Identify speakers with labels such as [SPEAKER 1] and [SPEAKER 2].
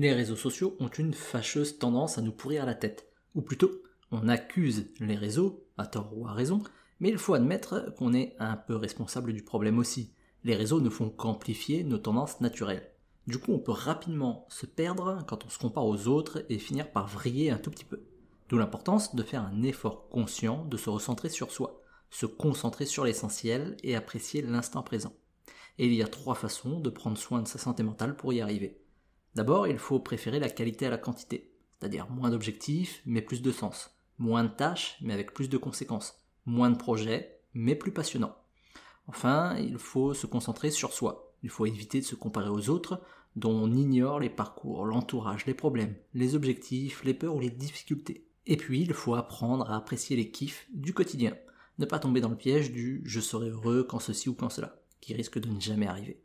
[SPEAKER 1] Les réseaux sociaux ont une fâcheuse tendance à nous pourrir la tête. Ou plutôt, on accuse les réseaux, à tort ou à raison, mais il faut admettre qu'on est un peu responsable du problème aussi. Les réseaux ne font qu'amplifier nos tendances naturelles. Du coup, on peut rapidement se perdre quand on se compare aux autres et finir par vriller un tout petit peu. D'où l'importance de faire un effort conscient de se recentrer sur soi, se concentrer sur l'essentiel et apprécier l'instant présent. Et il y a trois façons de prendre soin de sa santé mentale pour y arriver. D'abord, il faut préférer la qualité à la quantité, c'est-à-dire moins d'objectifs mais plus de sens, moins de tâches mais avec plus de conséquences, moins de projets mais plus passionnants. Enfin, il faut se concentrer sur soi. Il faut éviter de se comparer aux autres dont on ignore les parcours, l'entourage, les problèmes, les objectifs, les peurs ou les difficultés. Et puis, il faut apprendre à apprécier les kiffs du quotidien. Ne pas tomber dans le piège du je serai heureux quand ceci ou quand cela, qui risque de ne jamais arriver.